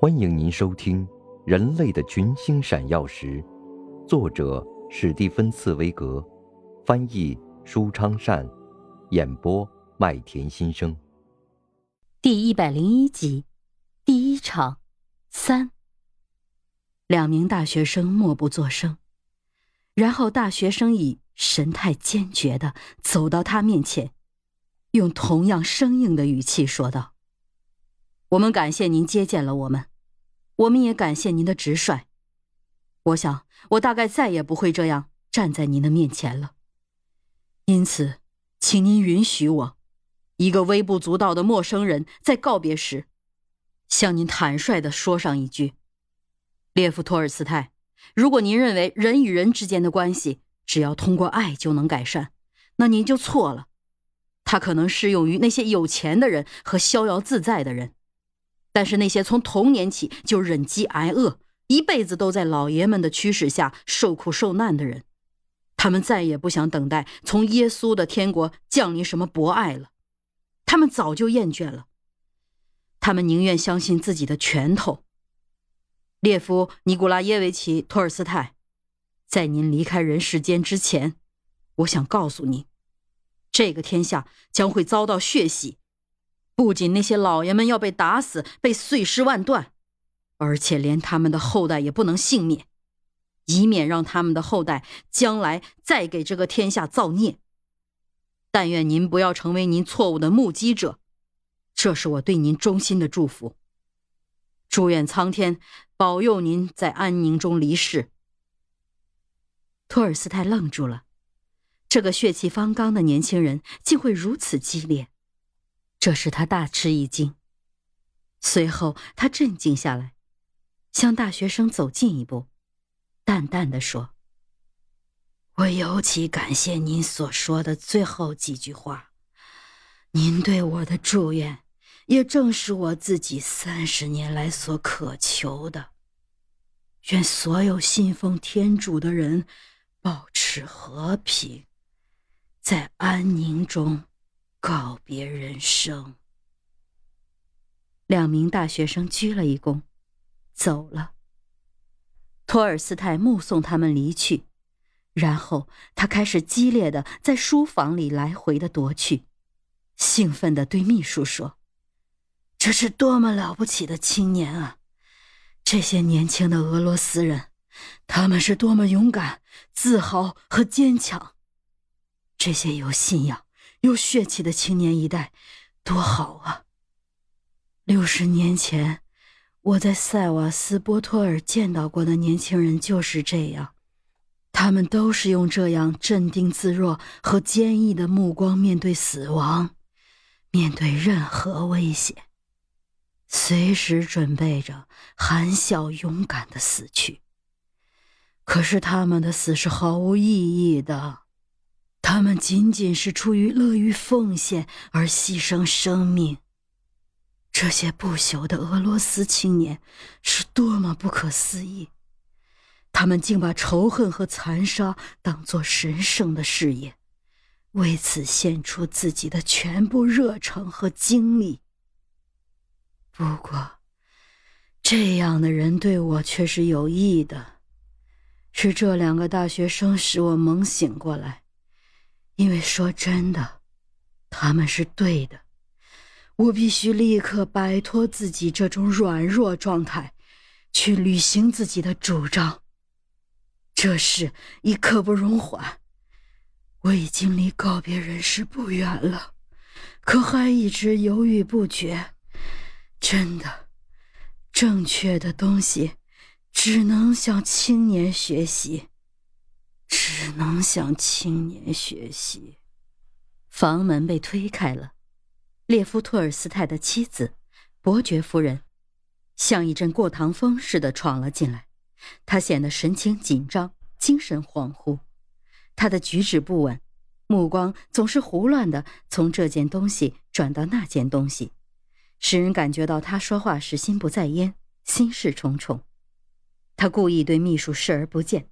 欢迎您收听《人类的群星闪耀时》，作者史蒂芬·茨威格，翻译舒昌善，演播麦田心声。第一百零一集，第一场，三。两名大学生默不作声，然后大学生以神态坚决的走到他面前，用同样生硬的语气说道。我们感谢您接见了我们，我们也感谢您的直率。我想，我大概再也不会这样站在您的面前了。因此，请您允许我，一个微不足道的陌生人，在告别时，向您坦率的说上一句：列夫·托尔斯泰，如果您认为人与人之间的关系只要通过爱就能改善，那您就错了。它可能适用于那些有钱的人和逍遥自在的人。但是那些从童年起就忍饥挨饿，一辈子都在老爷们的驱使下受苦受难的人，他们再也不想等待从耶稣的天国降临什么博爱了，他们早就厌倦了。他们宁愿相信自己的拳头。列夫·尼古拉耶维奇·托尔斯泰，在您离开人世间之前，我想告诉您，这个天下将会遭到血洗。不仅那些老爷们要被打死、被碎尸万段，而且连他们的后代也不能幸免，以免让他们的后代将来再给这个天下造孽。但愿您不要成为您错误的目击者，这是我对您衷心的祝福。祝愿苍天保佑您在安宁中离世。托尔斯泰愣住了，这个血气方刚的年轻人竟会如此激烈。这使他大吃一惊，随后他镇静下来，向大学生走近一步，淡淡的说：“我尤其感谢您所说的最后几句话，您对我的祝愿，也正是我自己三十年来所渴求的。愿所有信奉天主的人保持和平，在安宁中。”告别人生。两名大学生鞠了一躬，走了。托尔斯泰目送他们离去，然后他开始激烈的在书房里来回的踱去，兴奋的对秘书说：“这是多么了不起的青年啊！这些年轻的俄罗斯人，他们是多么勇敢、自豪和坚强！这些有信仰。”有血气的青年一代，多好啊！六十年前，我在塞瓦斯波托尔见到过的年轻人就是这样，他们都是用这样镇定自若和坚毅的目光面对死亡，面对任何危险，随时准备着含笑勇敢的死去。可是他们的死是毫无意义的。他们仅仅是出于乐于奉献而牺牲生命。这些不朽的俄罗斯青年是多么不可思议！他们竟把仇恨和残杀当作神圣的事业，为此献出自己的全部热诚和精力。不过，这样的人对我却是有益的。是这两个大学生使我猛醒过来。因为说真的，他们是对的。我必须立刻摆脱自己这种软弱状态，去履行自己的主张。这事已刻不容缓。我已经离告别人世不远了，可还一直犹豫不决。真的，正确的东西，只能向青年学习。只能向青年学习。房门被推开了，列夫·托尔斯泰的妻子，伯爵夫人，像一阵过堂风似的闯了进来。她显得神情紧张，精神恍惚，她的举止不稳，目光总是胡乱的从这件东西转到那件东西，使人感觉到她说话时心不在焉，心事重重。她故意对秘书视而不见。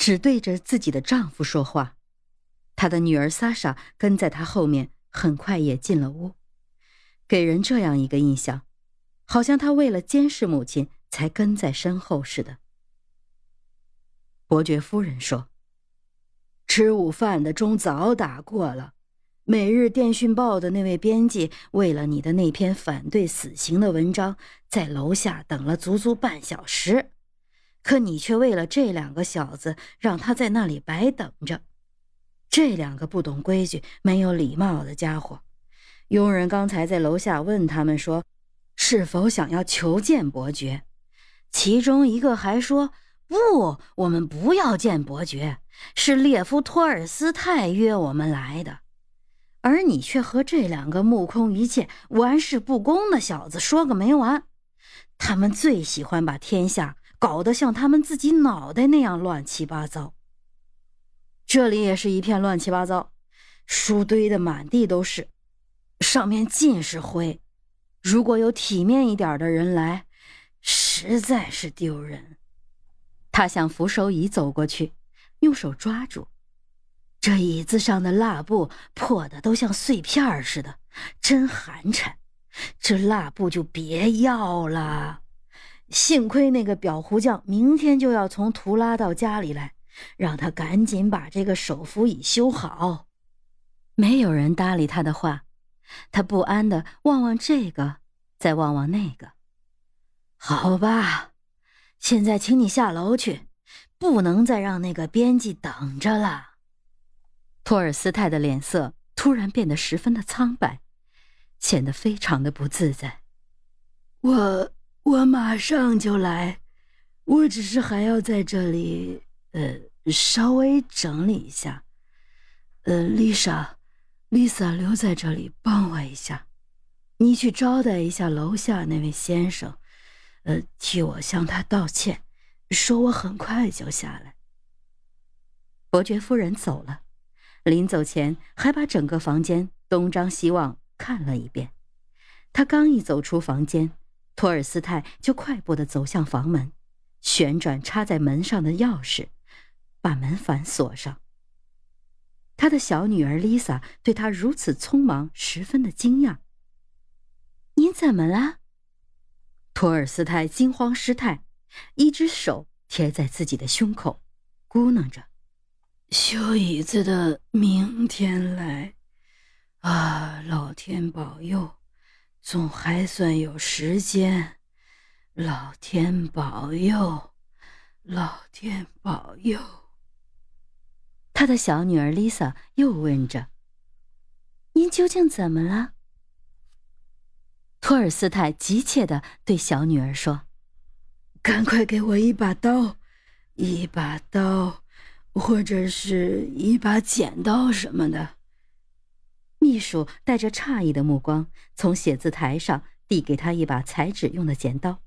只对着自己的丈夫说话，她的女儿萨莎跟在她后面，很快也进了屋，给人这样一个印象：好像他为了监视母亲才跟在身后似的。伯爵夫人说：“吃午饭的钟早打过了。每日电讯报的那位编辑为了你的那篇反对死刑的文章，在楼下等了足足半小时，可你却为了这两个小子，让他在那里白等着。这两个不懂规矩、没有礼貌的家伙。”佣人刚才在楼下问他们说：“是否想要求见伯爵？”其中一个还说：“不，我们不要见伯爵，是列夫·托尔斯泰约我们来的。”而你却和这两个目空一切、玩世不恭的小子说个没完。他们最喜欢把天下搞得像他们自己脑袋那样乱七八糟。这里也是一片乱七八糟，书堆的满地都是。上面尽是灰，如果有体面一点的人来，实在是丢人。他向扶手椅走过去，用手抓住这椅子上的蜡布，破的都像碎片似的，真寒碜。这蜡布就别要了。幸亏那个裱糊匠明天就要从图拉到家里来，让他赶紧把这个手扶椅修好。没有人搭理他的话。他不安的望望这个，再望望那个。好吧，现在请你下楼去，不能再让那个编辑等着了。托尔斯泰的脸色突然变得十分的苍白，显得非常的不自在。我我马上就来，我只是还要在这里呃稍微整理一下。呃，丽莎。丽萨留在这里帮我一下，你去招待一下楼下那位先生，呃，替我向他道歉，说我很快就下来。伯爵夫人走了，临走前还把整个房间东张西望看了一遍。他刚一走出房间，托尔斯泰就快步的走向房门，旋转插在门上的钥匙，把门反锁上。他的小女儿丽萨对他如此匆忙，十分的惊讶。您怎么了？托尔斯泰惊慌失态，一只手贴在自己的胸口，咕囔着：“修椅子的明天来，啊，老天保佑，总还算有时间。老天保佑，老天保佑。”他的小女儿丽萨又问着：“您究竟怎么了？”托尔斯泰急切的对小女儿说：“赶快给我一把刀，一把刀，或者是一把剪刀什么的。”秘书带着诧异的目光从写字台上递给他一把裁纸用的剪刀。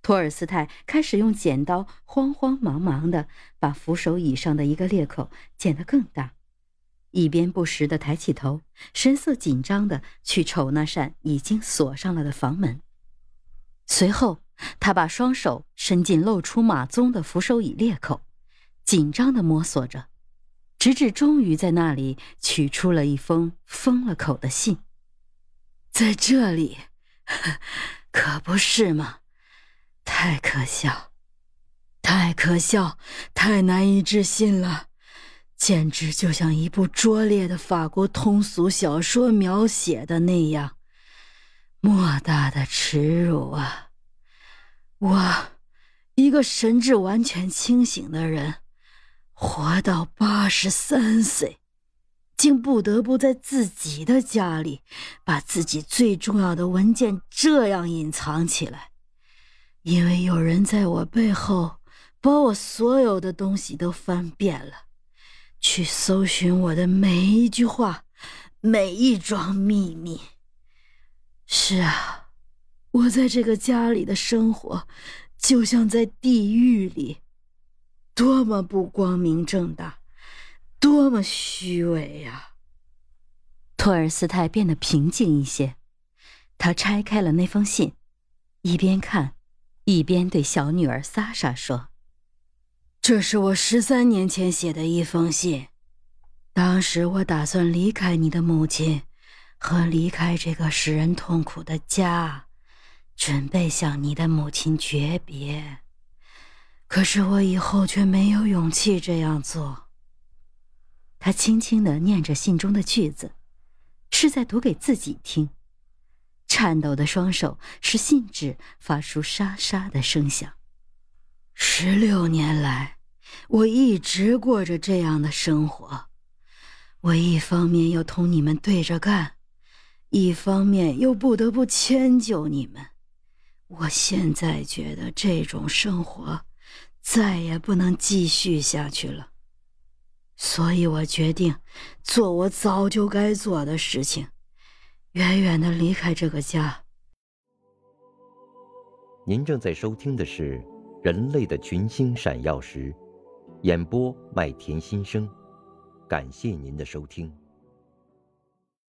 托尔斯泰开始用剪刀慌慌忙忙的把扶手椅上的一个裂口剪得更大，一边不时的抬起头，神色紧张的去瞅那扇已经锁上了的房门。随后，他把双手伸进露出马鬃的扶手椅裂口，紧张的摸索着，直至终于在那里取出了一封封了口的信。在这里，可不是吗？太可笑，太可笑，太难以置信了，简直就像一部拙劣的法国通俗小说描写的那样，莫大的耻辱啊！我，一个神志完全清醒的人，活到八十三岁，竟不得不在自己的家里，把自己最重要的文件这样隐藏起来。因为有人在我背后把我所有的东西都翻遍了，去搜寻我的每一句话，每一桩秘密。是啊，我在这个家里的生活，就像在地狱里，多么不光明正大，多么虚伪呀！托尔斯泰变得平静一些，他拆开了那封信，一边看。一边对小女儿萨莎说：“这是我十三年前写的一封信。当时我打算离开你的母亲，和离开这个使人痛苦的家，准备向你的母亲诀别。可是我以后却没有勇气这样做。他轻轻的念着信中的句子，是在读给自己听。颤抖的双手使信纸发出沙沙的声响。十六年来，我一直过着这样的生活。我一方面要同你们对着干，一方面又不得不迁就你们。我现在觉得这种生活。再也不能继续下去了，所以我决定做我早就该做的事情，远远的离开这个家。您正在收听的是《人类的群星闪耀时》，演播麦田心声，感谢您的收听。